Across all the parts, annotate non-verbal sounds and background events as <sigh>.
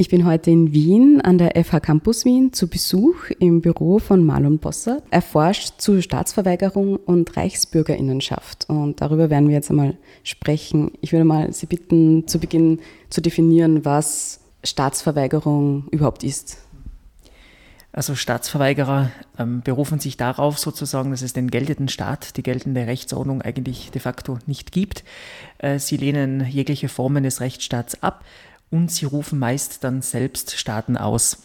Ich bin heute in Wien an der FH Campus Wien zu Besuch im Büro von Marlon Bosser. Er forscht zu Staatsverweigerung und Reichsbürgerinnenschaft und darüber werden wir jetzt einmal sprechen. Ich würde mal Sie bitten, zu Beginn zu definieren, was Staatsverweigerung überhaupt ist. Also Staatsverweigerer ähm, berufen sich darauf sozusagen, dass es den geltenden Staat, die geltende Rechtsordnung eigentlich de facto nicht gibt. Äh, sie lehnen jegliche Formen des Rechtsstaats ab und sie rufen meist dann selbst Staaten aus.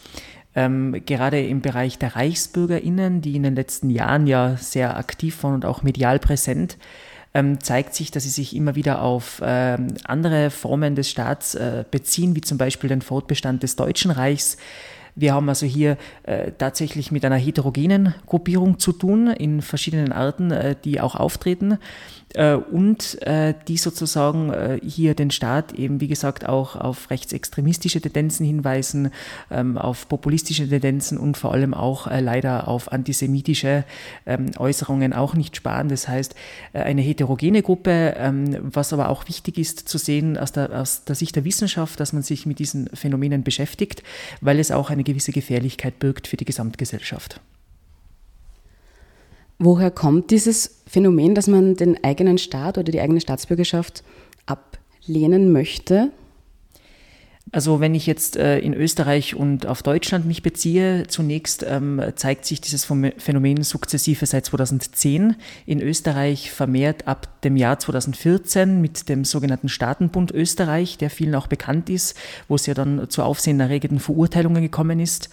Ähm, gerade im Bereich der ReichsbürgerInnen, die in den letzten Jahren ja sehr aktiv waren und auch medial präsent, ähm, zeigt sich, dass sie sich immer wieder auf ähm, andere Formen des Staats äh, beziehen, wie zum Beispiel den Fortbestand des Deutschen Reichs, wir haben also hier äh, tatsächlich mit einer heterogenen Gruppierung zu tun, in verschiedenen Arten, äh, die auch auftreten und äh, die sozusagen äh, hier den Staat eben, wie gesagt, auch auf rechtsextremistische Tendenzen hinweisen, ähm, auf populistische Tendenzen und vor allem auch äh, leider auf antisemitische ähm, Äußerungen auch nicht sparen. Das heißt, eine heterogene Gruppe, ähm, was aber auch wichtig ist zu sehen aus der, aus der Sicht der Wissenschaft, dass man sich mit diesen Phänomenen beschäftigt, weil es auch eine gewisse Gefährlichkeit birgt für die Gesamtgesellschaft. Woher kommt dieses Phänomen, dass man den eigenen Staat oder die eigene Staatsbürgerschaft ablehnen möchte? Also wenn ich jetzt äh, in Österreich und auf Deutschland mich beziehe, zunächst ähm, zeigt sich dieses Phänomen sukzessive seit 2010. In Österreich vermehrt ab dem Jahr 2014 mit dem sogenannten Staatenbund Österreich, der vielen auch bekannt ist, wo es ja dann zu aufsehenerregenden Verurteilungen gekommen ist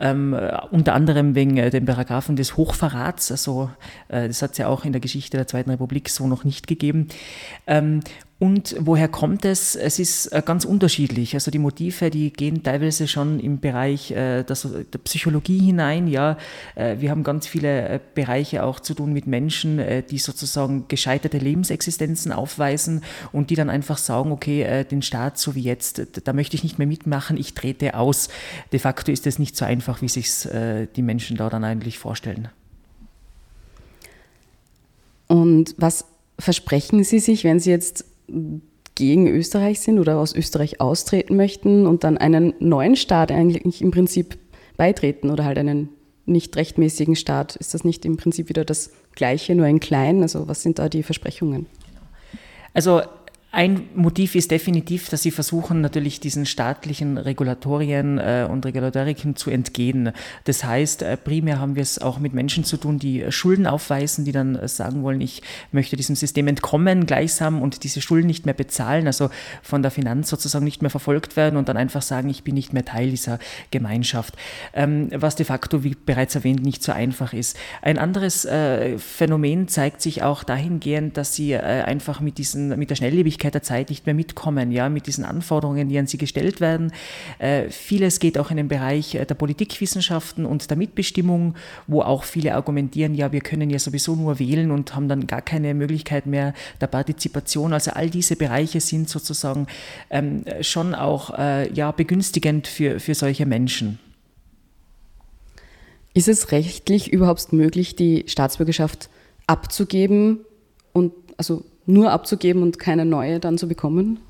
ähm, unter anderem wegen äh, den Paragraphen des Hochverrats. Also äh, das hat es ja auch in der Geschichte der Zweiten Republik so noch nicht gegeben. Ähm, und woher kommt es? Es ist äh, ganz unterschiedlich. Also die Motive, die gehen teilweise schon im Bereich äh, der, Psychologie hinein. Ja, äh, wir haben ganz viele Bereiche auch zu tun mit Menschen, die sozusagen gescheiterte Lebensexistenzen aufweisen und die dann einfach sagen, okay, den Staat so wie jetzt, da möchte ich nicht mehr mitmachen, ich trete aus. De facto ist es nicht so einfach, wie sich die Menschen da dann eigentlich vorstellen. Und was versprechen Sie sich, wenn Sie jetzt gegen Österreich sind oder aus Österreich austreten möchten und dann einen neuen Staat eigentlich im Prinzip beitreten oder halt einen nicht rechtmäßigen Staat. Ist das nicht im Prinzip wieder das Gleiche, nur in klein? Also was sind da die Versprechungen? Also ein Motiv ist definitiv, dass sie versuchen, natürlich diesen staatlichen Regulatorien äh, und Regulatoriken zu entgehen. Das heißt, äh, primär haben wir es auch mit Menschen zu tun, die Schulden aufweisen, die dann äh, sagen wollen, ich möchte diesem System entkommen gleichsam und diese Schulden nicht mehr bezahlen, also von der Finanz sozusagen nicht mehr verfolgt werden und dann einfach sagen, ich bin nicht mehr Teil dieser Gemeinschaft. Ähm, was de facto, wie bereits erwähnt, nicht so einfach ist. Ein anderes äh, Phänomen zeigt sich auch dahingehend, dass sie äh, einfach mit, diesen, mit der Schnelllebigkeit Geschwindigkeit der Zeit nicht mehr mitkommen, ja, mit diesen Anforderungen, die an sie gestellt werden. Äh, vieles geht auch in den Bereich äh, der Politikwissenschaften und der Mitbestimmung, wo auch viele argumentieren, ja, wir können ja sowieso nur wählen und haben dann gar keine Möglichkeit mehr der Partizipation. Also all diese Bereiche sind sozusagen ähm, schon auch äh, ja, begünstigend für, für solche Menschen. Ist es rechtlich überhaupt möglich, die Staatsbürgerschaft abzugeben und also nur abzugeben und keine neue dann zu bekommen?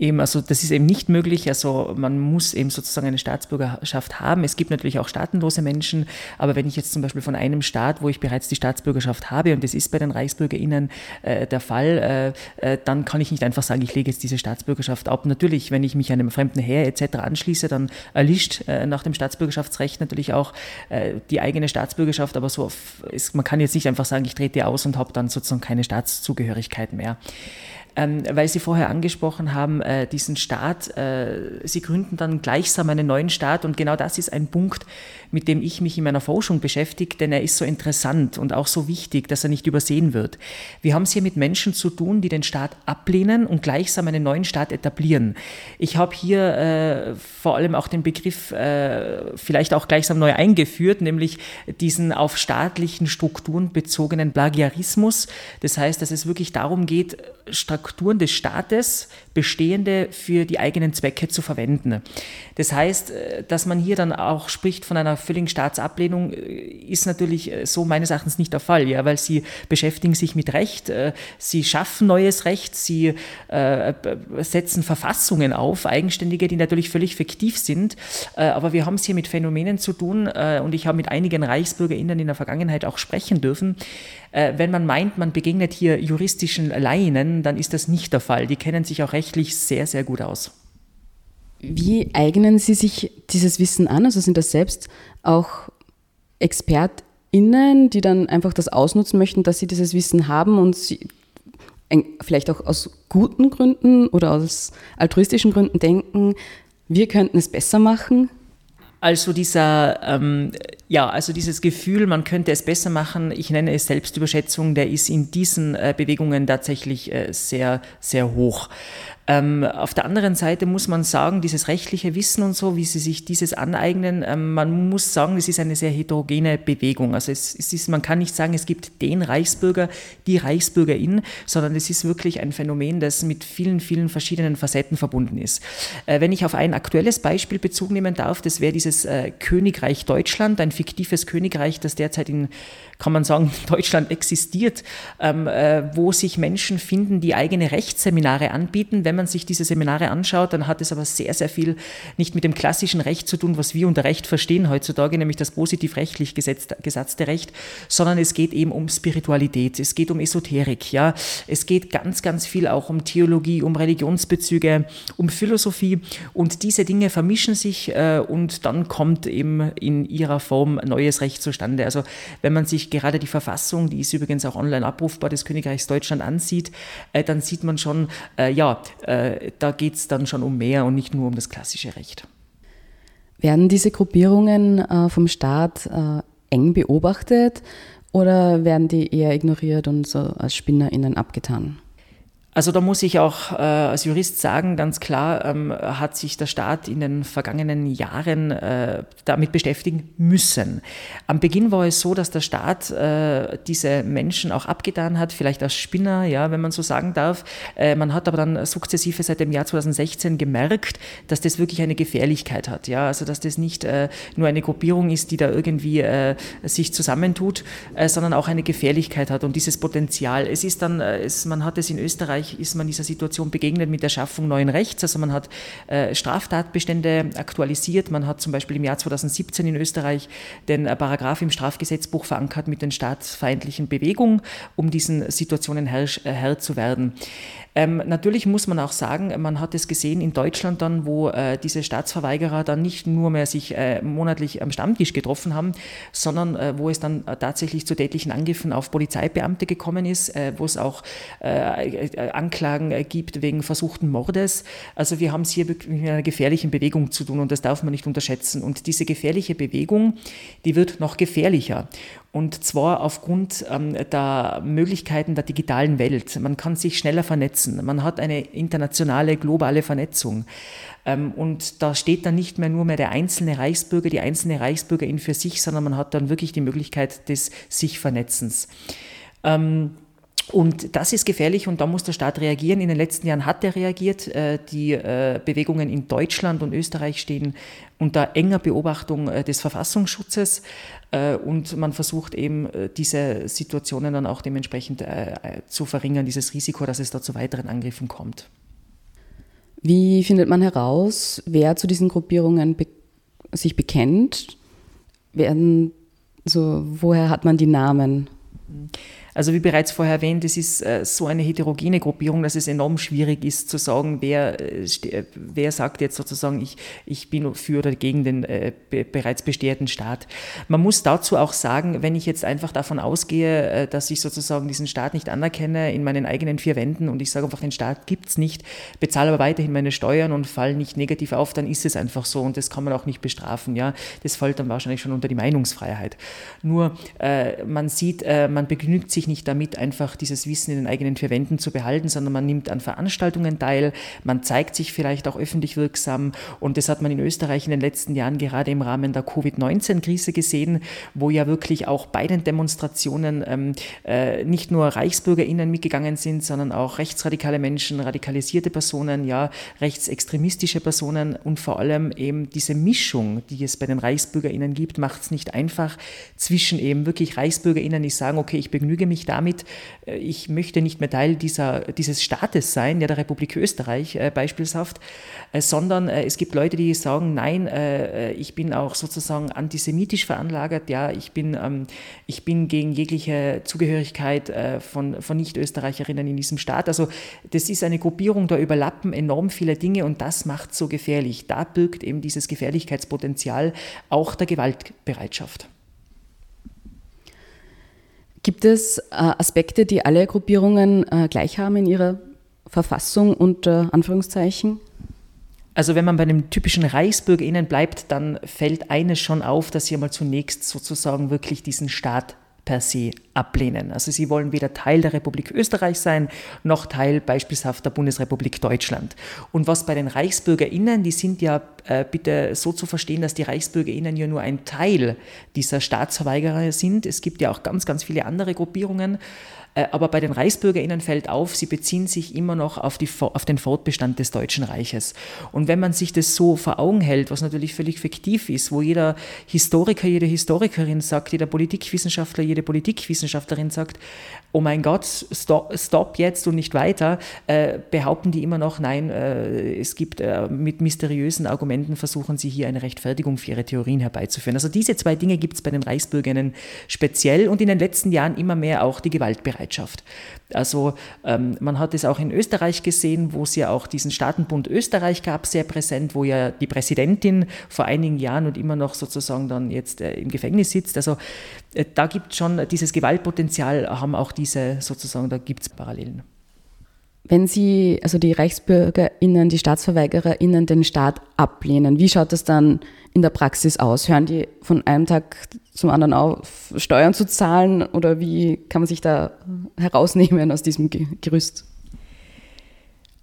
Eben, also das ist eben nicht möglich. Also man muss eben sozusagen eine Staatsbürgerschaft haben. Es gibt natürlich auch staatenlose Menschen, aber wenn ich jetzt zum Beispiel von einem Staat, wo ich bereits die Staatsbürgerschaft habe, und das ist bei den ReichsbürgerInnen äh, der Fall, äh, äh, dann kann ich nicht einfach sagen, ich lege jetzt diese Staatsbürgerschaft ab. Natürlich, wenn ich mich einem fremden Heer etc. anschließe, dann erlischt äh, nach dem Staatsbürgerschaftsrecht natürlich auch äh, die eigene Staatsbürgerschaft, aber so ist, man kann jetzt nicht einfach sagen, ich trete aus und habe dann sozusagen keine Staatszugehörigkeit mehr ähm, weil Sie vorher angesprochen haben, äh, diesen Staat, äh, Sie gründen dann gleichsam einen neuen Staat und genau das ist ein Punkt, mit dem ich mich in meiner Forschung beschäftige, denn er ist so interessant und auch so wichtig, dass er nicht übersehen wird. Wir haben es hier mit Menschen zu tun, die den Staat ablehnen und gleichsam einen neuen Staat etablieren. Ich habe hier äh, vor allem auch den Begriff äh, vielleicht auch gleichsam neu eingeführt, nämlich diesen auf staatlichen Strukturen bezogenen Plagiarismus. Das heißt, dass es wirklich darum geht, Strukturen des Staates bestehende für die eigenen Zwecke zu verwenden. Das heißt, äh, dass man hier dann auch spricht von einer völligen Staatsablehnung, äh, ist natürlich äh, so meines Erachtens nicht der Fall, ja, weil sie beschäftigen sich mit Recht, sie schaffen neues Recht, sie setzen Verfassungen auf, eigenständige, die natürlich völlig fiktiv sind, aber wir haben es hier mit Phänomenen zu tun und ich habe mit einigen ReichsbürgerInnen in der Vergangenheit auch sprechen dürfen. Wenn man meint, man begegnet hier juristischen Laien, dann ist das nicht der Fall. Die kennen sich auch rechtlich sehr, sehr gut aus. Wie eignen Sie sich dieses Wissen an? Also sind das selbst auch ExpertInnen, die dann einfach das ausnutzen möchten, dass sie dieses Wissen haben und sie vielleicht auch aus guten Gründen oder aus altruistischen Gründen denken, wir könnten es besser machen? Also dieser, ähm, ja, also dieses Gefühl, man könnte es besser machen, ich nenne es Selbstüberschätzung, der ist in diesen äh, Bewegungen tatsächlich äh, sehr, sehr hoch. Ähm, auf der anderen Seite muss man sagen, dieses rechtliche Wissen und so, wie sie sich dieses aneignen, ähm, man muss sagen, es ist eine sehr heterogene Bewegung. Also es, es, ist, man kann nicht sagen, es gibt den Reichsbürger, die Reichsbürgerin, sondern es ist wirklich ein Phänomen, das mit vielen, vielen verschiedenen Facetten verbunden ist. Äh, wenn ich auf ein aktuelles Beispiel Bezug nehmen darf, das wäre dieses äh, Königreich Deutschland, ein fiktives Königreich, das derzeit in kann man sagen, <laughs> Deutschland existiert, ähm, äh, wo sich Menschen finden, die eigene Rechtsseminare anbieten. Wenn man sich diese Seminare anschaut, dann hat es aber sehr, sehr viel nicht mit dem klassischen Recht zu tun, was wir unter Recht verstehen heutzutage, nämlich das positiv rechtlich gesatzte Recht, sondern es geht eben um Spiritualität, es geht um Esoterik, ja, es geht ganz, ganz viel auch um Theologie, um Religionsbezüge, um Philosophie und diese Dinge vermischen sich äh, und dann kommt eben in ihrer Form neues Recht zustande. Also wenn man sich gerade die Verfassung, die ist übrigens auch online abrufbar, des Königreichs Deutschland ansieht, äh, dann sieht man schon, äh, ja, äh, da geht es dann schon um mehr und nicht nur um das klassische Recht. Werden diese Gruppierungen äh, vom Staat äh, eng beobachtet oder werden die eher ignoriert und so als SpinnerInnen abgetan? Also da muss ich auch äh, als Jurist sagen, ganz klar ähm, hat sich der Staat in den vergangenen Jahren äh, damit beschäftigen müssen. Am Beginn war es so, dass der Staat äh, diese Menschen auch abgetan hat, vielleicht als Spinner, ja, wenn man so sagen darf. Äh, man hat aber dann sukzessive seit dem Jahr 2016 gemerkt, dass das wirklich eine Gefährlichkeit hat, ja, also dass das nicht äh, nur eine Gruppierung ist, die da irgendwie äh, sich zusammentut, sondern auch eine Gefährlichkeit hat und dieses Potenzial. Es ist dann, es, man hat es in Österreich Ist man dieser Situation begegnet mit der Schaffung neuen Rechts. Also man hat äh, Straftatbestände aktualisiert. Man hat zum Beispiel im Jahr 2017 in Österreich den äh, Paragraph im Strafgesetzbuch verankert mit den staatsfeindlichen Bewegungen, um diesen Situationen Herr, äh, Herr zu werden. Ähm, natürlich muss man auch sagen, man hat es gesehen in Deutschland dann, wo äh, diese Staatsverweigerer dann nicht nur mehr sich äh, monatlich am Stammtisch getroffen haben, sondern äh, wo es dann äh, tatsächlich zu tätlichen Angriffen auf Polizeibeamte gekommen ist, äh, wo es auch äh, Anklagen gibt wegen versuchten Mordes. Also wir haben es hier mit einer gefährlichen Bewegung zu tun und das darf man nicht unterschätzen. Und diese gefährliche Bewegung, die wird noch gefährlicher. Und zwar aufgrund ähm, der Möglichkeiten der digitalen Welt. Man kann sich schneller vernetzen. Man hat eine internationale, globale Vernetzung. Ähm, und da steht dann nicht mehr nur mehr der einzelne Reichsbürger, die einzelne Reichsbürgerin für sich, sondern man hat dann wirklich die Möglichkeit des sich Vernetzens. Ähm, und das ist gefährlich und da muss der Staat reagieren. In den letzten Jahren hat er reagiert. Äh, die äh, Bewegungen in Deutschland und Österreich stehen unter enger Beobachtung äh, des Verfassungsschutzes und man versucht eben diese Situationen dann auch dementsprechend zu verringern, dieses Risiko, dass es da zu weiteren Angriffen kommt. Wie findet man heraus, wer zu diesen Gruppierungen be sich bekennt? Werden, so, woher hat man die Namen? Also wie bereits vorher erwähnt, es ist äh, so eine heterogene Gruppierung, dass es enorm schwierig ist zu sagen, wer, äh, äh, wer sagt jetzt sozusagen, ich, ich bin für oder gegen den äh, be bereits bestehenden Staat. Man muss dazu auch sagen, wenn ich jetzt einfach davon ausgehe, äh, dass ich sozusagen diesen Staat nicht anerkenne in meinen eigenen vier Wänden und ich sage einfach, den Staat gibt es nicht, bezahle aber weiterhin meine Steuern und falle nicht negativ auf, dann ist es einfach so und das kann man auch nicht bestrafen. Ja? Das fällt dann wahrscheinlich schon unter die Meinungsfreiheit. Nur äh, man sieht, man begnügt sich nicht damit, einfach dieses Wissen in den eigenen vier Wänden zu behalten, sondern man nimmt an Veranstaltungen teil, man zeigt sich vielleicht auch öffentlich wirksam. Und das hat man in Österreich in den letzten Jahren gerade im Rahmen der Covid-19-Krise gesehen, wo ja wirklich auch bei den Demonstrationen ähm, äh, nicht nur ReichsbürgerInnen mitgegangen sind, sondern auch rechtsradikale Menschen, radikalisierte Personen, ja, rechtsextremistische Personen und vor allem eben diese Mischung, die es bei den ReichsbürgerInnen gibt, macht es nicht einfach zwischen eben wirklich ReichsbürgerInnen, die sagen, okay, ich begnüge mich damit, äh, ich möchte nicht mehr Teil dieser, dieses Staates sein, ja, der Republik Österreich äh, beispielshaft, äh, sondern äh, es gibt Leute, die sagen, nein, äh, äh, ich bin auch sozusagen antisemitisch veranlagert, ja, ich bin, ähm, ich bin gegen jegliche Zugehörigkeit von, von Nicht-Österreicherinnen in diesem Staat. Also das ist eine Gruppierung, da überlappen enorm viele Dinge und das macht so gefährlich. Da birgt eben dieses Gefährlichkeitspotenzial auch der Gewaltbereitschaft. Gibt es äh, Aspekte, die alle Gruppierungen äh, gleich haben in ihrer Verfassung unter Anführungszeichen? Also wenn man bei einem typischen ReichsbürgerInnen bleibt, dann fällt eines schon auf, dass sie einmal zunächst sozusagen wirklich diesen Staat per se ablehnen. Also sie wollen weder Teil der Republik Österreich sein, noch Teil beispielshaft der Bundesrepublik Deutschland. Und was bei den ReichsbürgerInnen, die sind ja äh, bitte so zu verstehen, dass die ReichsbürgerInnen ja nur ein Teil dieser Staatsverweigerer sind. Es gibt ja auch ganz, ganz viele andere Gruppierungen. Äh, aber bei den ReichsbürgerInnen fällt auf, sie beziehen sich immer noch auf, die, auf, den Fortbestand des Deutschen Reiches. Und wenn man sich das so vor Augen hält, was natürlich völlig fiktiv ist, wo jeder Historiker, jede Historikerin sagt, jeder Politikwissenschaftler, jede Politikwissenschaftlerin sagt, oh mein Gott, stop, stop jetzt und nicht weiter, äh, behaupten die immer noch, nein, äh, es gibt äh, mit mysteriösen Argumenten versuchen sie hier eine Rechtfertigung für ihre Theorien herbeizuführen. Also diese zwei Dinge gibt es bei den Reichsbürgerinnen speziell und in den letzten Jahren immer mehr auch die Gewaltbereitschaft. Also ähm, man hat es auch in Österreich gesehen, wo es ja auch diesen Staatenbund Österreich gab, sehr präsent, wo ja die Präsidentin vor einigen Jahren und immer noch sozusagen dann jetzt äh, im Gefängnis sitzt. Also da gibt es schon dieses Gewaltpotenzial, haben auch diese sozusagen, da gibt es Parallelen. Wenn Sie, also die ReichsbürgerInnen, die StaatsverweigererInnen den Staat ablehnen, wie schaut das dann in der Praxis aus? Hören die von einem Tag zum anderen auf, Steuern zu zahlen oder wie kann man sich da herausnehmen aus diesem Gerüst?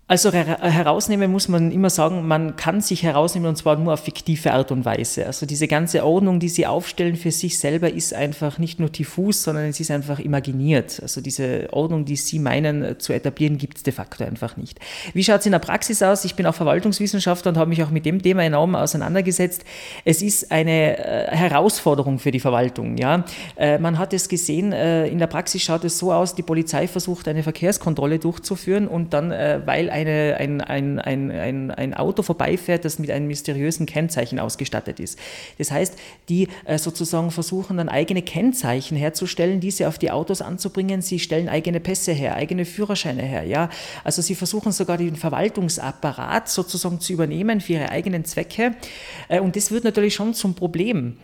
Also herausnehmen muss man immer sagen, man kann sich herausnehmen und zwar nur auf fiktive Art und Weise. Also diese ganze Ordnung, die sie aufstellen für sich selber, ist einfach nicht nur diffus, sondern es ist einfach imaginiert. Also diese Ordnung, die sie meinen äh, zu etablieren, gibt es de facto einfach nicht. Wie schaut es in der Praxis aus? Ich bin auch Verwaltungswissenschaftler und habe mich auch mit dem Thema enorm auseinandergesetzt. Es ist eine äh, Herausforderung für die Verwaltung. Ja? Äh, man hat es gesehen, in der Praxis schaut es so aus, die Polizei versucht eine Verkehrskontrolle durchzuführen und dann, weil eine, ein, ein, ein, ein, ein Auto vorbeifährt, das mit einem mysteriösen Kennzeichen ausgestattet ist. Das heißt, die äh, sozusagen versuchen dann eigene Kennzeichen herzustellen, diese auf die Autos anzubringen. Sie stellen eigene Pässe her, eigene Führerscheine her. Ja? Also sie versuchen sogar den Verwaltungsapparat sozusagen zu übernehmen für ihre eigenen Zwecke. Äh, und das wird natürlich schon zum Problem.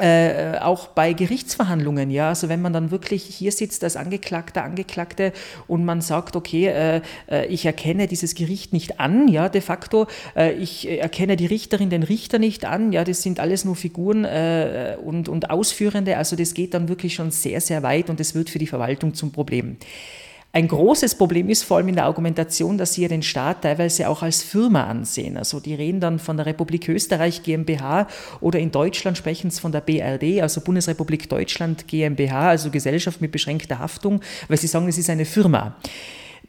Äh, auch bei Gerichtsverhandlungen, ja, also wenn man dann wirklich hier sitzt als Angeklagter, Angeklagte und man sagt, okay, äh, äh, ich erkenne dieses Gericht nicht an, ja, de facto, äh, ich erkenne die Richterin, den Richter nicht an, ja, das sind alles nur Figuren äh, und, und Ausführende, also das geht dann wirklich schon sehr, sehr weit und das wird für die Verwaltung zum Problem. Ein großes Problem ist vor allem in der Argumentation, dass sie ja den Staat teilweise auch als Firma ansehen. Also die reden dann von der Republik Österreich GmbH oder in Deutschland sprechen sie von der BRD, also Bundesrepublik Deutschland GmbH, also Gesellschaft mit beschränkter Haftung, weil sie sagen, es ist eine Firma.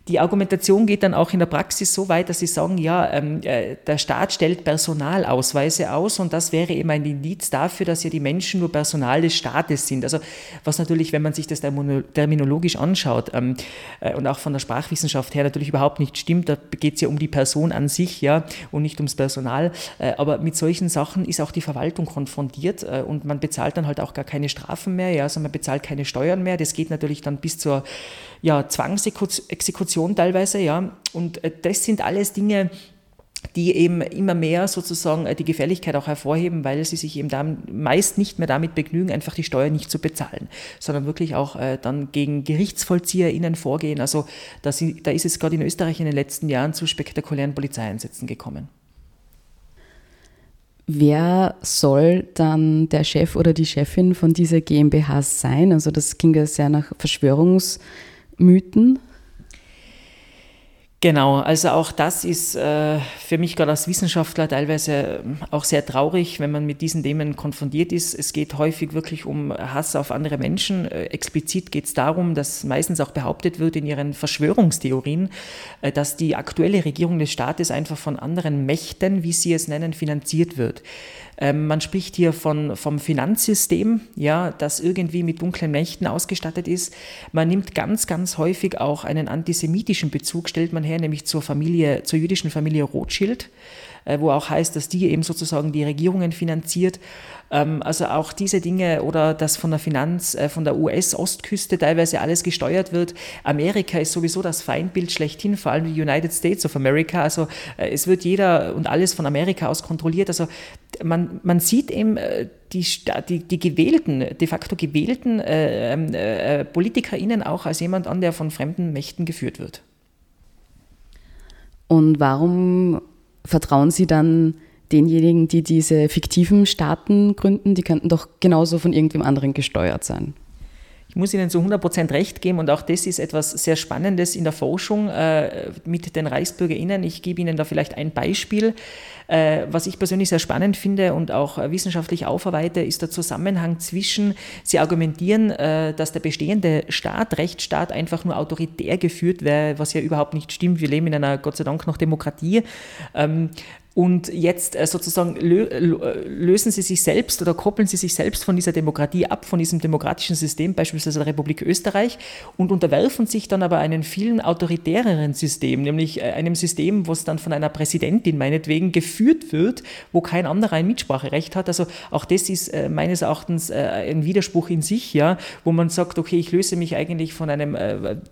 Die Argumentation geht dann auch in der Praxis so weit, dass sie sagen, ja, ähm, äh, der Staat stellt Personalausweise aus und das wäre eben ein Indiz dafür, dass ja die Menschen nur Personal des Staates sind. Also was natürlich, wenn man sich das terminologisch anschaut ähm, äh, und auch von der Sprachwissenschaft her natürlich überhaupt nicht stimmt, da geht es ja um die Person an sich, ja, und nicht ums Personal. Äh, aber mit solchen Sachen ist auch die Verwaltung konfrontiert äh, und man bezahlt dann halt auch gar keine Strafen mehr, ja, also man bezahlt keine Steuern mehr. Das geht natürlich dann bis zur ja, Zwangsexekution teilweise, ja. Und äh, das sind alles Dinge, die eben immer mehr sozusagen äh, die Gefährlichkeit auch hervorheben, weil sie sich eben dann meist nicht mehr damit begnügen, einfach die Steuer nicht zu bezahlen, sondern wirklich auch äh, dann gegen GerichtsvollzieherInnen vorgehen. Also da, ist es gerade in Österreich in den letzten Jahren zu spektakulären Polizeieinsätzen gekommen. Wer soll dann der Chef oder die Chefin von dieser GmbH sein? Also das klingt ja sehr nach Verschwörungsmythen. Genau, also auch das ist äh, für mich gerade als Wissenschaftler teilweise ähm, auch sehr traurig, wenn man mit diesen Themen konfrontiert ist. Es geht häufig wirklich um Hass auf andere Menschen. Äh, explizit geht es darum, dass meistens auch behauptet wird in ihren Verschwörungstheorien, äh, dass die aktuelle Regierung des Staates einfach von anderen Mächten, wie sie es nennen, finanziert wird. Ähm, man spricht hier von, vom Finanzsystem, ja, das irgendwie mit dunklen Mächten ausgestattet ist. Man nimmt ganz, ganz häufig auch einen antisemitischen Bezug, stellt man her, nämlich zur Familie, zur jüdischen Familie Rothschild, wo auch heißt, dass die eben sozusagen die Regierungen finanziert. Ähm, also auch diese Dinge oder dass von der Finanz, äh, von der US-Ostküste teilweise alles gesteuert wird. Amerika ist sowieso das Feindbild schlechthin, vor allem die United States of America. Also äh, es wird jeder und alles von Amerika aus kontrolliert. Also man, man sieht eben äh, die, die, die gewählten, de facto gewählten äh, ähm, äh, PolitikerInnen auch als jemand an, der von fremden Mächten geführt wird. Und warum vertrauen Sie dann denjenigen, die diese fiktiven Staaten gründen, die könnten doch genauso von irgendwem anderen gesteuert sein. Ich muss Ihnen zu 100 recht geben und auch das ist etwas sehr Spannendes in der Forschung äh, mit den ReichsbürgerInnen. Ich gebe Ihnen da vielleicht ein Beispiel. Äh, was ich persönlich sehr spannend finde und auch äh, wissenschaftlich aufarbeite, ist der Zusammenhang zwischen, Sie argumentieren, äh, dass der bestehende Staat, Rechtsstaat, einfach nur autoritär geführt wäre, was ja überhaupt nicht stimmt. Wir leben in einer Gott sei Dank noch Demokratie. Ähm, und jetzt äh, sozusagen lösen sie sich selbst oder koppeln sie sich selbst von dieser Demokratie ab, von diesem demokratischen System, beispielsweise der Republik Österreich, und unterwerfen sich dann aber einem viel autoritäreren System, nämlich äh, einem System, was dann von einer Präsidentin meinetwegen geführt wird, wo kein anderer ein Mitspracherecht hat. Also auch das ist äh, meines Erachtens ein Widerspruch in sich, ja, wo man sagt, okay, ich löse mich eigentlich von einem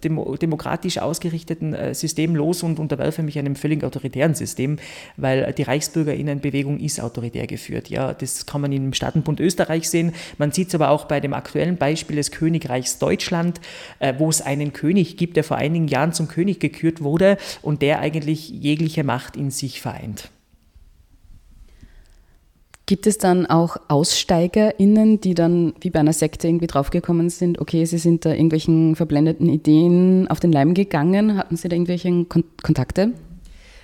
demokratisch ausgerichteten System los und unterwerfe mich einem völlig autoritären System, weil die Reichsbürgerinnenbewegung ist autoritär geführt. Ja, das kann man im Staatenbund Österreich sehen. Man sieht es aber auch bei dem aktuellen Beispiel des Königreichs Deutschland, äh, wo es einen König gibt, der vor einigen Jahren zum König gekürt wurde und der eigentlich jegliche Macht in sich vereint. Gibt es dann auch AussteigerInnen, die dann wie bei einer Sekte irgendwie draufgekommen sind, okay, sie sind da irgendwelchen verblendeten Ideen auf den Leim gegangen? Hatten sie da irgendwelche Kon Kontakte?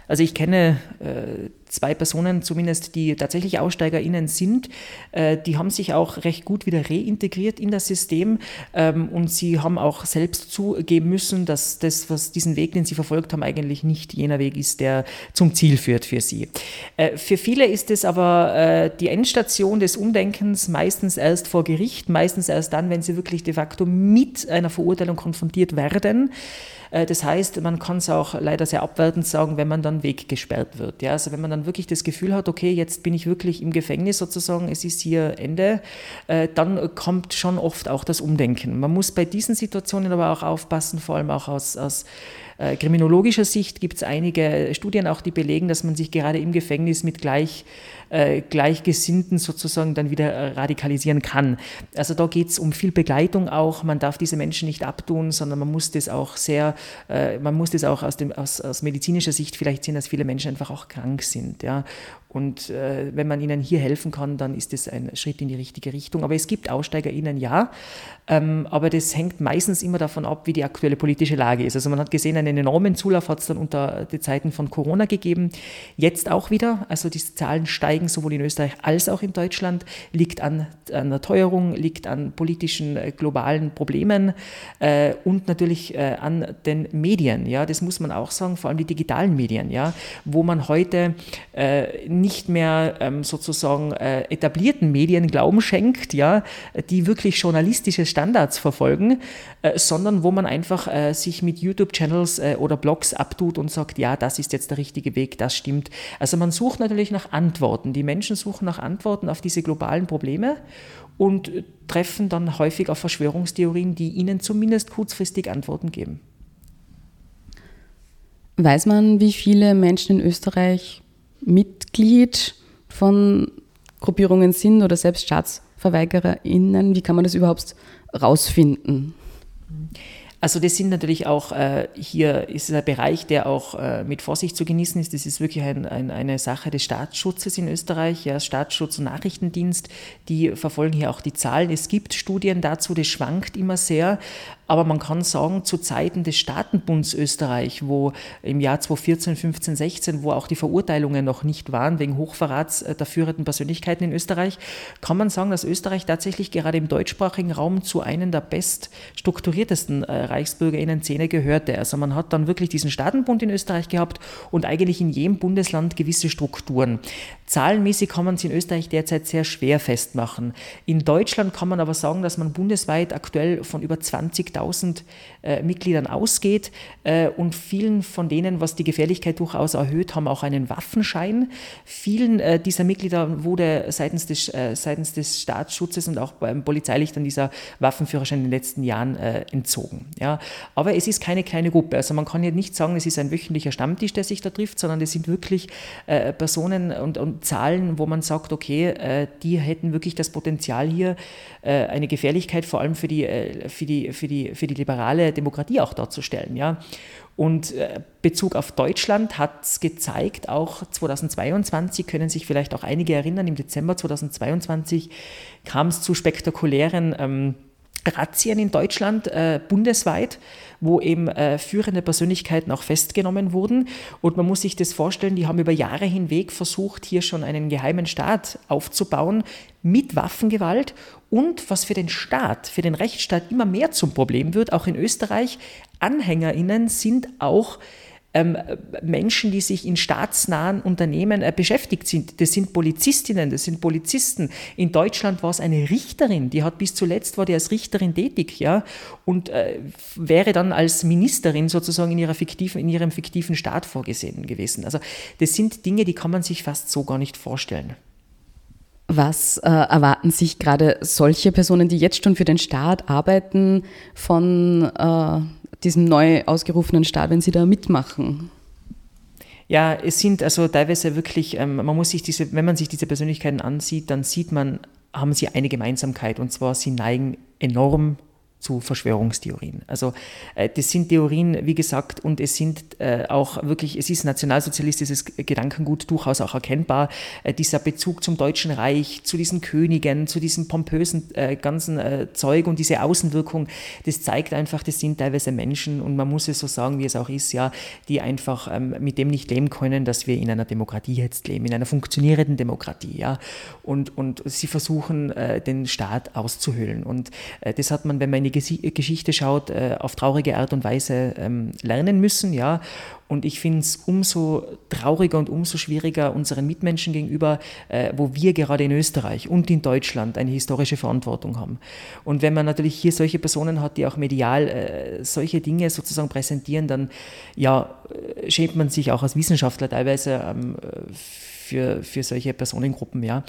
Also ich kenne äh, zwei Personen zumindest, die tatsächlich AussteigerInnen sind. Äh, die haben sich auch recht gut wieder reintegriert in das System ähm, und sie haben auch selbst zugeben müssen, dass das, was diesen Weg, den sie verfolgt haben, eigentlich nicht jener Weg ist, der zum Ziel führt für sie. Äh, für viele ist es aber äh, die Endstation des Umdenkens meistens erst vor Gericht, meistens erst dann, wenn sie wirklich de facto mit einer Verurteilung konfrontiert werden. Äh, das heißt, man kann es auch leider sehr abwertend sagen, wenn man dann weggesperrt wird. Ja, also wenn man dann wirklich das Gefühl hat, okay, jetzt bin ich wirklich im Gefängnis sozusagen, es ist hier Ende, äh, dann kommt schon oft auch das Umdenken. Man muss bei diesen Situationen aber auch aufpassen, vor allem auch aus, aus äh, kriminologischer Sicht gibt es einige Studien auch, die belegen, dass man sich gerade im Gefängnis mit gleich äh, Gleichgesinnten sozusagen dann wieder äh, radikalisieren kann. Also da geht es um viel Begleitung auch. Man darf diese Menschen nicht abtun, sondern man muss das auch sehr, äh, man muss das auch aus, dem, aus, aus medizinischer Sicht vielleicht sehen, dass viele Menschen einfach auch krank sind. Ja. Und äh, wenn man ihnen hier helfen kann, dann ist das ein Schritt in die richtige Richtung. Aber es gibt AussteigerInnen, ja. Ähm, aber das hängt meistens immer davon ab, wie die aktuelle politische Lage ist. Also man hat gesehen, einen enormen Zulauf hat es dann unter den Zeiten von Corona gegeben. Jetzt auch wieder. Also die Zahlen steigen sowohl in Österreich als auch in Deutschland. Liegt an, an der Teuerung, liegt an politischen äh, globalen Problemen äh, und natürlich äh, an den Medien. Ja, das muss man auch sagen, vor allem die digitalen Medien, ja, wo man heute äh, nicht mehr ähm, sozusagen äh, etablierten Medien Glauben schenkt, ja, die wirklich journalistische Standards verfolgen, äh, sondern wo man einfach äh, sich mit YouTube-Channels äh, oder Blogs abtut und sagt, ja, das ist jetzt der richtige Weg, das stimmt. Also man sucht natürlich nach Antworten. Die Menschen suchen nach Antworten auf diese globalen Probleme und treffen dann häufig auf Verschwörungstheorien, die ihnen zumindest kurzfristig Antworten geben. Weiß man, wie viele Menschen in Österreich Mitglied von Gruppierungen sind oder selbst StaatsverweigererInnen? Wie kann man das überhaupt rausfinden? Also das sind natürlich auch, äh, hier ist ein Bereich, der auch äh, mit Vorsicht zu genießen ist. Das ist wirklich ein, ein, eine Sache des Staatsschutzes in Österreich. Ja, Staatsschutz und Nachrichtendienst, die verfolgen hier auch die Zahlen. Es gibt Studien dazu, das schwankt immer sehr. Aber man kann sagen, zu Zeiten des Staatenbunds Österreich, wo im Jahr 2014, 15, 16, wo auch die Verurteilungen noch nicht waren wegen Hochverrats der führenden Persönlichkeiten in Österreich, kann man sagen, dass Österreich tatsächlich gerade im deutschsprachigen Raum zu einem der best strukturiertesten äh, Reichsbürgerinnen-Szene gehörte. Also man hat dann wirklich diesen Staatenbund in Österreich gehabt und eigentlich in jedem Bundesland gewisse Strukturen. Zahlenmäßig kann man es in Österreich derzeit sehr schwer festmachen. In Deutschland kann man aber sagen, dass man bundesweit aktuell von über 20.000 äh, Mitgliedern ausgeht äh, und vielen von denen, was die Gefährlichkeit durchaus erhöht, haben auch einen Waffenschein. Vielen äh, dieser Mitglieder wurde seitens des, äh, seitens des Staatsschutzes und auch beim polizeilich dann dieser Waffenführerschein in den letzten Jahren äh, entzogen. Ja. Aber es ist keine kleine Gruppe. Also man kann ja nicht sagen, es ist ein wöchentlicher Stammtisch, der sich da trifft, sondern es sind wirklich äh, Personen und, und Zahlen, wo man sagt, okay, die hätten wirklich das Potenzial hier, eine Gefährlichkeit vor allem für die, für die, für die, für die liberale Demokratie auch darzustellen. Ja? Und Bezug auf Deutschland hat es gezeigt, auch 2022 können sich vielleicht auch einige erinnern, im Dezember 2022 kam es zu spektakulären ähm, Razzien in Deutschland äh, bundesweit, wo eben äh, führende Persönlichkeiten auch festgenommen wurden. Und man muss sich das vorstellen, die haben über Jahre hinweg versucht, hier schon einen geheimen Staat aufzubauen mit Waffengewalt und was für den Staat, für den Rechtsstaat immer mehr zum Problem wird, auch in Österreich, Anhängerinnen sind auch Menschen, die sich in staatsnahen Unternehmen äh, beschäftigt sind. Das sind Polizistinnen, das sind Polizisten. In Deutschland war es eine Richterin, die hat bis zuletzt war die als Richterin tätig, ja, und äh, wäre dann als Ministerin sozusagen in, ihrer fiktiven, in ihrem fiktiven Staat vorgesehen gewesen. Also das sind Dinge, die kann man sich fast so gar nicht vorstellen. Was äh, erwarten sich gerade solche Personen, die jetzt schon für den Staat arbeiten, von äh, diesem neu ausgerufenen Staat, wenn Sie da mitmachen? Ja, es sind also teilweise wirklich, ähm, man muss sich diese, wenn man sich diese Persönlichkeiten ansieht, dann sieht man, haben sie eine Gemeinsamkeit und zwar sie neigen enorm zu Verschwörungstheorien. Also äh, das sind Theorien, wie gesagt, und es sind äh, auch wirklich, es ist nationalsozialistisches Gedankengut durchaus auch erkennbar. Äh, dieser Bezug zum Deutschen Reich, zu diesen Königen, zu diesem pompösen äh, ganzen äh, Zeug und diese Außenwirkung, das zeigt einfach, das sind teilweise Menschen und man muss es so sagen, wie es auch ist, ja, die einfach ähm, mit dem nicht leben können, dass wir in einer Demokratie jetzt leben, in einer funktionierenden Demokratie, ja. Und, und sie versuchen, äh, den Staat auszuhöhlen. Und das hat man, wenn man in die Geschichte schaut, äh, auf traurige Art und Weise ähm, lernen müssen, ja. Und ich finde es umso trauriger und umso schwieriger unseren Mitmenschen gegenüber, äh, wo wir gerade in Österreich und in Deutschland eine historische Verantwortung haben. Und wenn man natürlich hier solche Personen hat, die auch medial äh, solche Dinge sozusagen präsentieren, dann ja, schämt man sich auch als Wissenschaftler teilweise ähm, für, für solche Personengruppen. Ja.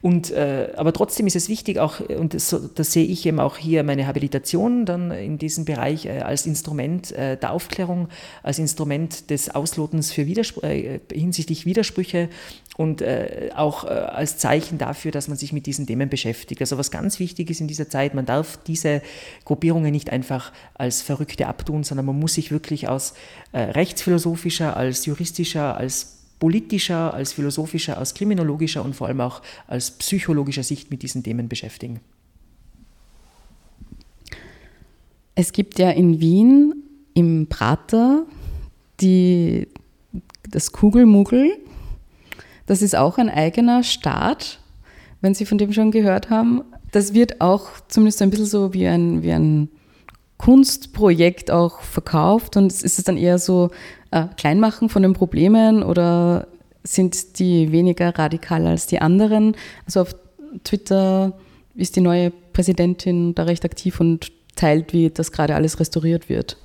Und, äh, aber trotzdem ist es wichtig, auch, und das, das, sehe ich eben auch hier meine Habilitation dann in diesem Bereich äh, als Instrument äh, der Aufklärung, als Instrument des Auslotens für Widerspr äh, hinsichtlich Widersprüche und äh, auch äh, als Zeichen dafür, dass man sich mit diesen Themen beschäftigt. Also was ganz wichtig ist in dieser Zeit, man darf diese Gruppierungen nicht einfach als Verrückte abtun, sondern man muss sich wirklich aus rechtsphilosophischer, als juristischer, als politischer, als philosophischer, als kriminologischer und vor allem auch als psychologischer Sicht mit diesen Themen beschäftigen. Es gibt ja in Wien im Prater die, das Kugelmugel. Das ist auch ein eigener Staat, wenn Sie von dem schon gehört haben. Das wird auch zumindest ein bisschen so wie ein, wie ein Kunstprojekt auch verkauft und ist es dann eher so äh, Kleinmachen von den Problemen oder sind die weniger radikal als die anderen? Also auf Twitter ist die neue Präsidentin da recht aktiv und teilt, wie das gerade alles restauriert wird.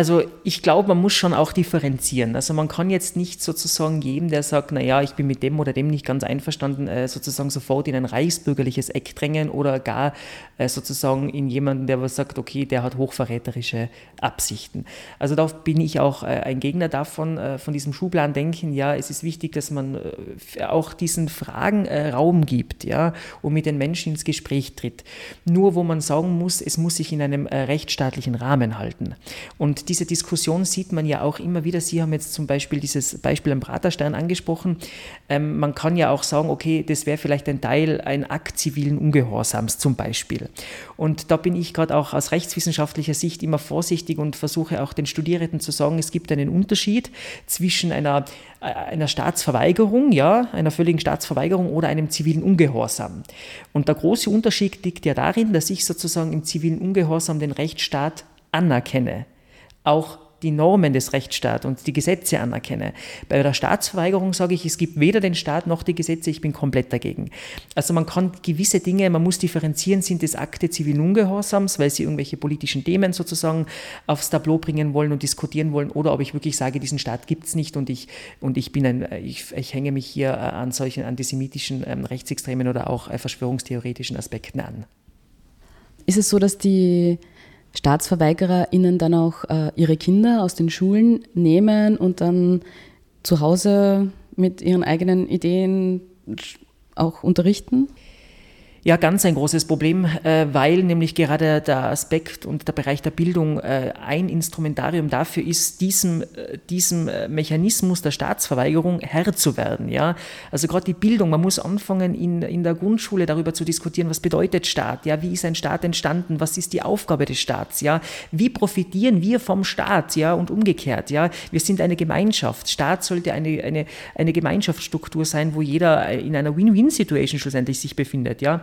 Also ich glaube, man muss schon auch differenzieren. Also man kann jetzt nicht sozusagen jedem, der sagt, naja, ich bin mit dem oder dem nicht ganz einverstanden, äh, sozusagen sofort in ein reichsbürgerliches Eck drängen oder gar äh, sozusagen in jemanden, der was sagt, okay, der hat hochverräterische Absichten. Also da bin ich auch äh, ein Gegner davon, von diesem Schubladendenken. Ja, es ist wichtig, dass man auch diesen Fragen Raum gibt, ja, und mit den Menschen ins Gespräch tritt. Nur wo man sagen muss, es muss sich in einem rechtsstaatlichen Rahmen halten. Und diese Diskussion sieht man ja auch immer wieder. Sie haben jetzt zum Beispiel dieses Beispiel am Praterstern angesprochen. Ähm, man kann ja auch sagen, okay, das wäre vielleicht ein Teil, ein Akt zivilen Ungehorsams zum Beispiel. Und da bin ich gerade auch aus rechtswissenschaftlicher Sicht immer vorsichtig und versuche auch den Studierenden zu sagen, es gibt einen Unterschied zwischen einer, äh, einer Staatsverweigerung, ja, einer völligen Staatsverweigerung oder einem zivilen Ungehorsam. Und der große Unterschied liegt ja darin, dass ich sozusagen im zivilen Ungehorsam den Rechtsstaat anerkenne auch die Normen des Rechtsstaats und die Gesetze anerkenne. Bei der Staatsverweigerung sage ich, es gibt weder den Staat noch die Gesetze, ich bin komplett dagegen. Also man kann gewisse Dinge, man muss differenzieren, sind es Akte zivilen Ungehorsams, weil sie irgendwelche politischen Themen sozusagen aufs Tableau bringen wollen und diskutieren wollen, oder ob ich wirklich sage, diesen Staat gibt es nicht und ich, und ich bin ein, ich, ich hänge mich hier äh, an solchen antisemitischen, ähm, rechtsextremen oder auch äh, verschwörungstheoretischen Aspekten an. Ist es so, dass die StaatsverweigererInnen dann auch äh, ihre Kinder aus den Schulen nehmen und dann zu Hause mit ihren eigenen Ideen auch unterrichten? Ja, ganz ein großes Problem, äh, weil nämlich gerade der Aspekt und der Bereich der Bildung äh, ein Instrumentarium dafür ist, diesem, äh, diesem Mechanismus der Staatsverweigerung Herr zu werden. Ja? Also gerade die Bildung, man muss anfangen in, in der Grundschule darüber zu diskutieren, was bedeutet Staat, ja? wie ist ein Staat entstanden, was ist die Aufgabe des Staats, ja? wie profitieren wir vom Staat ja? und umgekehrt. Ja? Wir sind eine Gemeinschaft. Staat sollte eine, eine, eine Gemeinschaftsstruktur sein, wo jeder in einer Win-Win-Situation schlussendlich sich befindet. Ja?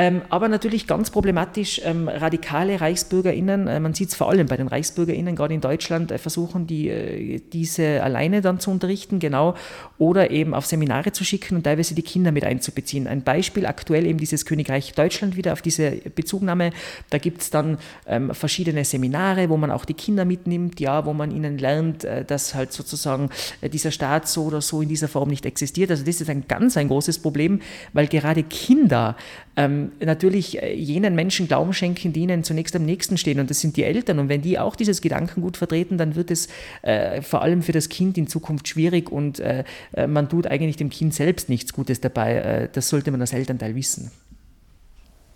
Ähm, aber natürlich ganz problematisch, ähm, radikale ReichsbürgerInnen, äh, man sieht es vor allem bei den ReichsbürgerInnen, gerade in Deutschland, äh, versuchen die, äh, diese alleine dann zu unterrichten, genau, oder eben auf Seminare zu schicken und teilweise die Kinder mit einzubeziehen. Ein Beispiel aktuell eben dieses Königreich Deutschland wieder auf diese Bezugnahme. Da gibt es dann ähm, verschiedene Seminare, wo man auch die Kinder mitnimmt, ja, wo man ihnen lernt, äh, dass halt sozusagen äh, dieser Staat so oder so in dieser Form nicht existiert. Also das ist ein ganz ein großes Problem, weil gerade Kinder ähm, natürlich äh, jenen Menschen Glauben schenken, die ihnen zunächst am nächsten stehen. Und das sind die Eltern. Und wenn die auch dieses Gedankengut vertreten, dann wird es äh, vor allem für das Kind in Zukunft schwierig und äh, äh man tut eigentlich dem Kind selbst nichts Gutes dabei. Äh, das sollte man als Elternteil wissen.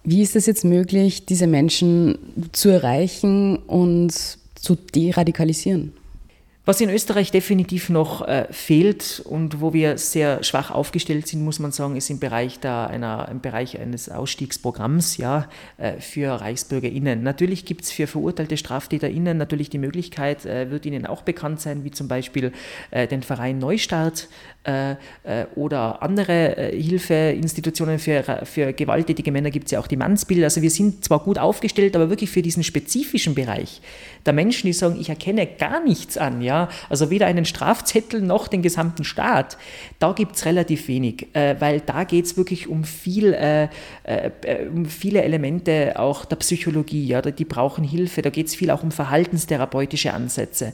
Wie ist es jetzt möglich, diese Menschen zu erreichen und zu deradikalisieren? Was in Österreich definitiv noch äh, fehlt und wo wir sehr schwach aufgestellt sind, muss man sagen, ist im Bereich, der, einer, im Bereich eines Ausstiegsprogramms ja, äh, für ReichsbürgerInnen. Natürlich gibt es für verurteilte StraftäterInnen natürlich die Möglichkeit, äh, wird Ihnen auch bekannt sein, wie zum Beispiel äh, den Verein Neustart äh, äh, oder andere Hilfeinstitutionen für, für gewalttätige Männer gibt es ja auch die Mannsbild. Also wir sind zwar gut aufgestellt, aber wirklich für diesen spezifischen Bereich der Menschen, die sagen, ich erkenne gar nichts an, ja, ja, also weder einen Strafzettel noch den gesamten Staat, da gibt es relativ wenig, äh, weil da geht es wirklich um viel, äh, äh, um viele Elemente auch der Psychologie, ja, die brauchen Hilfe, da geht es viel auch um verhaltenstherapeutische Ansätze,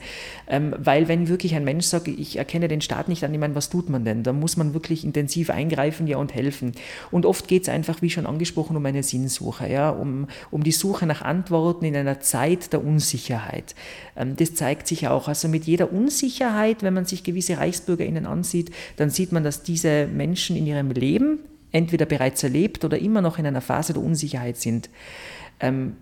ähm, weil wenn wirklich ein Mensch sagt, ich erkenne den Staat nicht an, ich meine, was tut man denn? Da muss man wirklich intensiv eingreifen, ja, und helfen. Und oft geht es einfach, wie schon angesprochen, um eine Sinnsuche, ja, um, um die Suche nach Antworten in einer Zeit der Unsicherheit. Ähm, das zeigt sich auch, also mit jeder Unsicherheit, wenn man sich gewisse ReichsbürgerInnen ansieht, dann sieht man, dass diese Menschen in ihrem Leben entweder bereits erlebt oder immer noch in einer Phase der Unsicherheit sind. Ähm,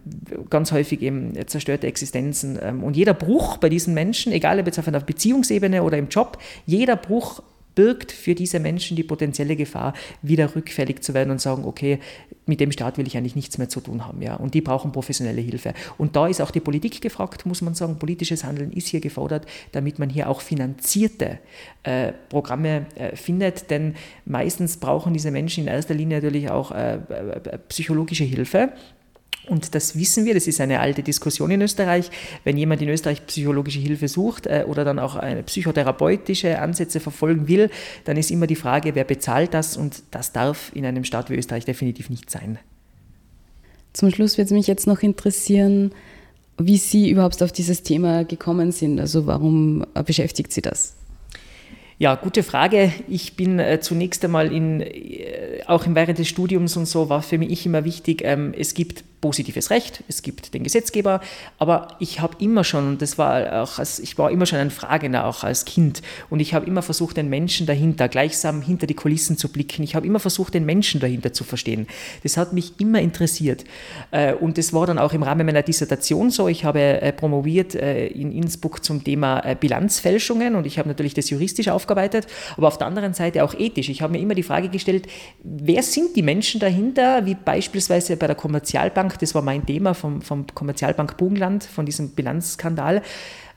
ganz häufig eben zerstörte Existenzen. Ähm, und jeder Bruch bei diesen Menschen, egal ob jetzt auf einer Beziehungsebene oder im Job, jeder Bruch birgt für diese Menschen die potenzielle Gefahr, wieder rückfällig zu werden und sagen, okay, mit dem Staat will ich eigentlich nichts mehr zu tun haben. Ja? Und die brauchen professionelle Hilfe. Und da ist auch die Politik gefragt, muss man sagen. Politisches Handeln ist hier gefordert, damit man hier auch finanzierte äh, Programme äh, findet. Denn meistens brauchen diese Menschen in erster Linie natürlich auch äh, äh psychologische Hilfe. Und das wissen wir, das ist eine alte Diskussion in Österreich. Wenn jemand in Österreich psychologische Hilfe sucht äh, oder dann auch eine psychotherapeutische Ansätze verfolgen will, dann ist immer die Frage, wer bezahlt das? Und das darf in einem Staat wie Österreich definitiv nicht sein. Zum Schluss würde es mich jetzt noch interessieren, wie Sie überhaupt auf dieses Thema gekommen sind. Also warum beschäftigt Sie das? Ja, gute Frage. Ich bin äh, zunächst einmal in, äh, auch während des Studiums und so war für mich immer wichtig, ähm, es gibt positives Recht, es gibt den Gesetzgeber, aber ich habe immer schon, und das war auch, ich war immer schon ein Fragender auch als Kind und ich habe immer versucht, den Menschen dahinter, gleichsam hinter die Kulissen zu blicken. Ich habe immer versucht, den Menschen dahinter zu verstehen. Das hat mich immer interessiert äh, und das war dann auch im Rahmen meiner Dissertation so. Ich habe äh, promoviert äh, in Innsbruck zum Thema Bilanzfälschungen und ich habe natürlich das juristisch aufgearbeitet, aber auf der anderen Seite auch ethisch. Ich habe mir immer die Frage gestellt, wer sind die Menschen dahinter, wie beispielsweise bei der Kommerzialbank Kommerzialbank, das war mein Thema vom, vom Kommerzialbank Burgenland, von diesem Bilanzskandal,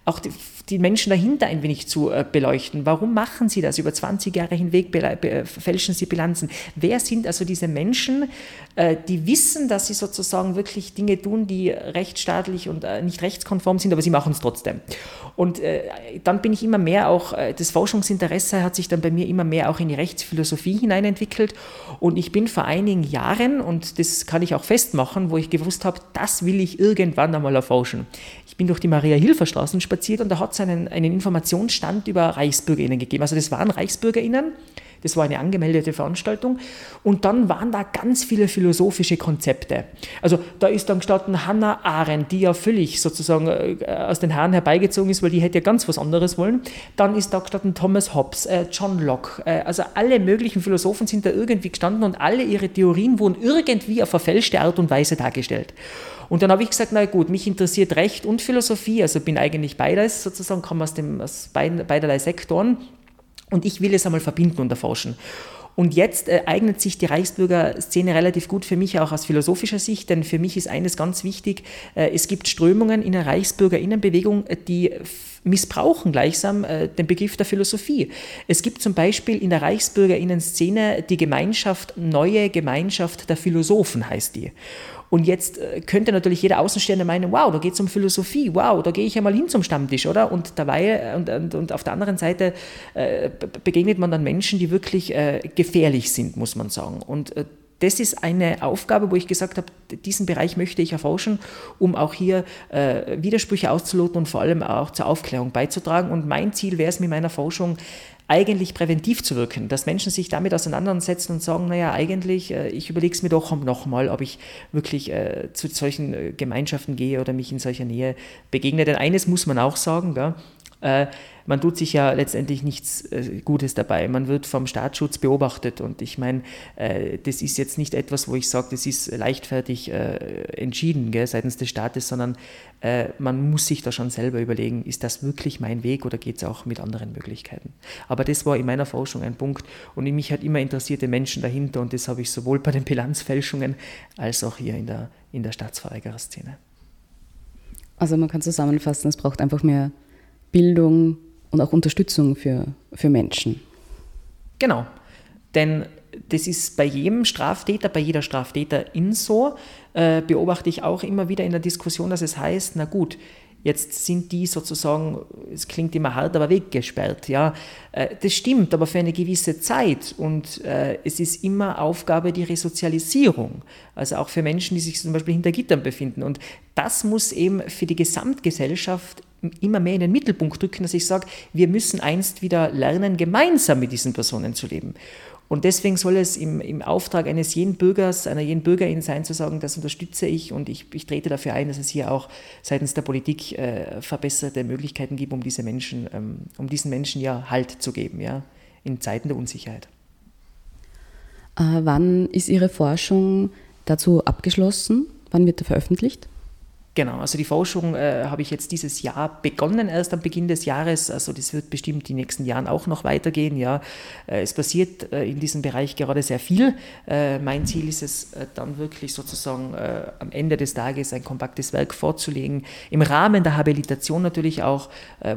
auch die, die Menschen dahinter ein wenig zu äh, beleuchten. Warum machen sie das? Über 20 Jahre hinweg fälschen sie Bilanzen. Wer sind also diese Menschen, äh, die wissen, dass sie sozusagen wirklich Dinge tun, die rechtsstaatlich und äh, nicht rechtskonform sind, aber sie machen es trotzdem. Und äh, dann bin ich immer mehr auch, äh, das Forschungsinteresse hat sich dann bei mir immer mehr auch in die Rechtsphilosophie hineinentwickelt. Und ich bin vor einigen Jahren, und das kann ich auch festmachen, wo ich gewusst habe, das will ich irgendwann einmal erforschen. Ich bin durch die Maria-Hilfer-Straßen spaziert und da hat es einen, einen Informationsstand über ReichsbürgerInnen gegeben. Also das waren ReichsbürgerInnen, das war eine angemeldete Veranstaltung. Und dann waren da ganz viele philosophische Konzepte. Also da ist dann gestanden Hannah Arendt, die ja völlig sozusagen äh, aus den Haaren herbeigezogen ist, weil die hätte ja ganz was anderes wollen. Dann ist da gestanden Thomas Hobbes, äh, John Locke. Äh, also alle möglichen Philosophen sind da irgendwie gestanden und alle ihre Theorien wurden irgendwie auf verfälschte Art und Weise dargestellt. Und dann habe ich gesagt, na gut, mich interessiert Recht und Philosophie, also bin eigentlich beides sozusagen, komme aus, dem, aus beiderlei Sektoren. Und ich will es einmal verbinden und erforschen. Und jetzt äh, eignet sich die Reichsbürger-Szene relativ gut für mich auch aus philosophischer Sicht, denn für mich ist eines ganz wichtig, äh, es gibt Strömungen in der Reichsbürgerinnenbewegung, äh, die missbrauchen gleichsam äh, den Begriff der Philosophie. Es gibt zum Beispiel in der Reichsbürgerinnen-Szene die Gemeinschaft Neue Gemeinschaft der Philosophen heißt die. Und jetzt äh, könnte natürlich jeder Außenstehende meinen, wow, da geht es um Philosophie, wow, da gehe ich ja mal hin zum Stammtisch, oder? Und dabei, äh, und, und, und auf der anderen Seite äh, begegnet man dann Menschen, die wirklich äh, gefährlich sind, muss man sagen. Und äh, das ist eine Aufgabe, wo ich gesagt habe, diesen Bereich möchte ich erforschen, um auch hier äh, Widersprüche auszuloten und vor allem auch zur Aufklärung beizutragen. Und mein Ziel wäre es mit meiner Forschung, eigentlich präventiv zu wirken, dass Menschen sich damit auseinandersetzen und sagen, naja, eigentlich, äh, ich überlege es mir doch nochmal, ob ich wirklich äh, zu solchen äh, Gemeinschaften gehe oder mich in solcher Nähe begegne. Denn eines muss man auch sagen, gell, äh, man tut sich ja letztendlich nichts äh, Gutes dabei. Man wird vom Staatsschutz beobachtet und ich meine, äh, das ist jetzt nicht etwas, wo ich sage, das ist leichtfertig entschieden gell, seitens des Staates, sondern man muss sich da schon selber überlegen, ist das wirklich mein Weg oder geht es auch mit anderen Möglichkeiten. Aber das war in meiner Forschung ein Punkt und mich hat immer interessierte Menschen dahinter und das habe ich sowohl bei den Bilanzfälschungen als auch hier in der, in der Staatsverweigererszene. Also man kann zusammenfassen, es braucht einfach mehr Bildung und auch Unterstützung für, für Menschen. Genau, denn das ist bei jedem Straftäter, bei jeder Straftäterin so, äh, beobachte ich auch immer wieder in der Diskussion, dass es heißt, na gut, Jetzt sind die sozusagen, es klingt immer hart, aber weggesperrt. Ja, äh, das stimmt, aber für eine gewisse Zeit. Und äh, es ist immer Aufgabe die Resozialisierung. Also auch für Menschen, die sich zum Beispiel hinter Gittern befinden. Und das muss eben für die Gesamtgesellschaft immer mehr in den Mittelpunkt rücken, dass ich sage, wir müssen einst wieder lernen, gemeinsam mit diesen Personen zu leben. Und deswegen soll es im, im Auftrag eines jeden Bürgers, einer jeden Bürgerin sein, zu sagen, das unterstütze ich und ich, ich trete dafür ein, dass es hier auch seitens der Politik äh, verbesserte Möglichkeiten gibt, um diese Menschen, ähm, um diesen Menschen ja Halt zu geben, ja, in Zeiten der Unsicherheit. Äh, wann ist Ihre Forschung dazu abgeschlossen? Wann wird er veröffentlicht? Genau, also die Forschung äh, habe ich jetzt dieses Jahr begonnen, erst am Beginn des Jahres. Also das wird bestimmt die nächsten Jahren auch noch weitergehen. Ja, äh, es passiert äh, in diesem Bereich gerade sehr viel. Äh, mein Ziel ist es äh, dann wirklich sozusagen äh, am Ende des Tages ein kompaktes Werk vorzulegen. Im Rahmen der Habilitation natürlich auch,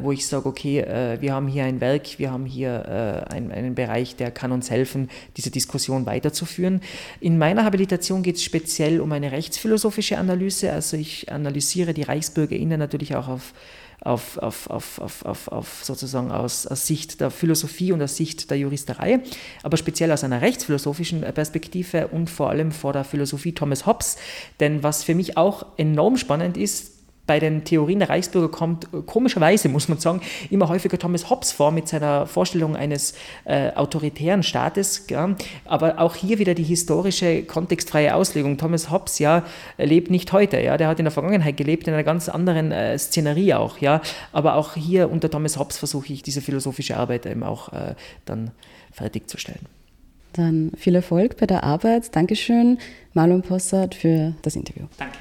wo ich sage, okay, wir haben hier ein Werk, wir haben hier ein, einen Bereich, der kann uns helfen, diese Diskussion weiterzuführen. In meiner Habilitation geht es speziell um eine rechtsphilosophische Analyse. Also ich analysiere die ReichsbürgerInnen natürlich auch auf, auf, auf, auf, auf, auf, auf sozusagen aus, aus Sicht der Philosophie und aus Sicht der Juristerei, aber speziell aus einer rechtsphilosophischen Perspektive und vor allem vor der Philosophie Thomas Hobbes. Denn was für mich auch enorm spannend ist, bei den Theorien der Reichsbürger kommt komischerweise, muss man sagen, immer häufiger Thomas Hobbes vor mit seiner Vorstellung eines äh, autoritären Staates. Ja. Aber auch hier wieder die historische kontextfreie Auslegung. Thomas Hobbes ja lebt nicht heute, ja, der hat in der Vergangenheit gelebt, in einer ganz anderen äh, Szenerie auch. Ja. Aber auch hier unter Thomas Hobbes versuche ich diese philosophische Arbeit eben auch äh, dann fertigzustellen. Dann viel Erfolg bei der Arbeit. Dankeschön, Marlon Possart, für das Interview. Danke.